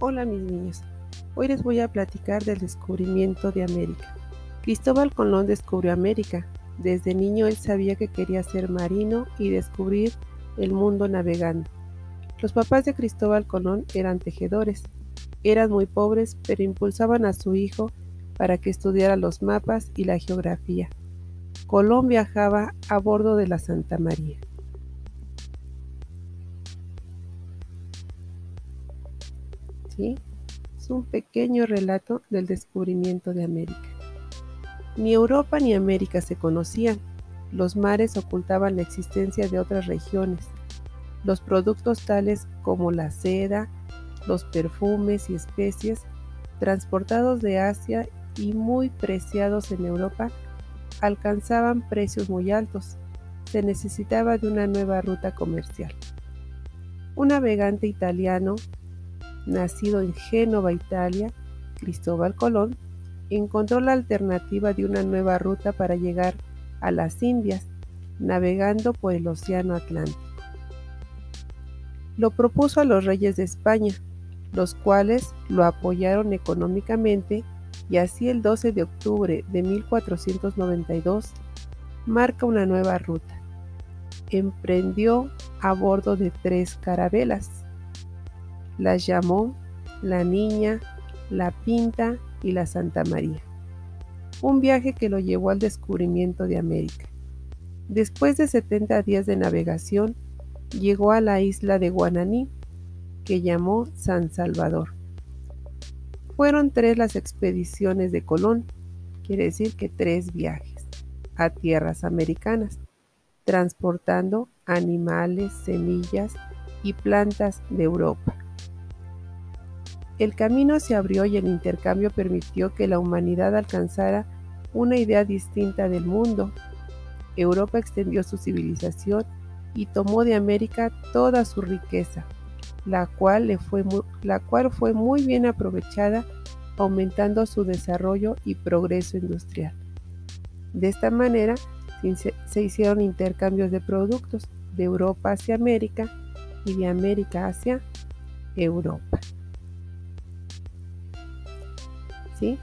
Hola mis niños, hoy les voy a platicar del descubrimiento de América. Cristóbal Colón descubrió América. Desde niño él sabía que quería ser marino y descubrir el mundo navegando. Los papás de Cristóbal Colón eran tejedores. Eran muy pobres, pero impulsaban a su hijo para que estudiara los mapas y la geografía. Colón viajaba a bordo de la Santa María. Es un pequeño relato del descubrimiento de América. Ni Europa ni América se conocían. Los mares ocultaban la existencia de otras regiones. Los productos tales como la seda, los perfumes y especies, transportados de Asia y muy preciados en Europa, alcanzaban precios muy altos. Se necesitaba de una nueva ruta comercial. Un navegante italiano nacido en Génova, Italia, Cristóbal Colón, encontró la alternativa de una nueva ruta para llegar a las Indias, navegando por el Océano Atlántico. Lo propuso a los reyes de España, los cuales lo apoyaron económicamente y así el 12 de octubre de 1492 marca una nueva ruta. Emprendió a bordo de tres carabelas, las llamó la Niña, la Pinta y la Santa María. Un viaje que lo llevó al descubrimiento de América. Después de 70 días de navegación, llegó a la isla de Guananí, que llamó San Salvador. Fueron tres las expediciones de Colón, quiere decir que tres viajes, a tierras americanas, transportando animales, semillas y plantas de Europa. El camino se abrió y el intercambio permitió que la humanidad alcanzara una idea distinta del mundo. Europa extendió su civilización y tomó de América toda su riqueza, la cual, fue, muy, la cual fue muy bien aprovechada, aumentando su desarrollo y progreso industrial. De esta manera se hicieron intercambios de productos de Europa hacia América y de América hacia Europa. ¿Sí?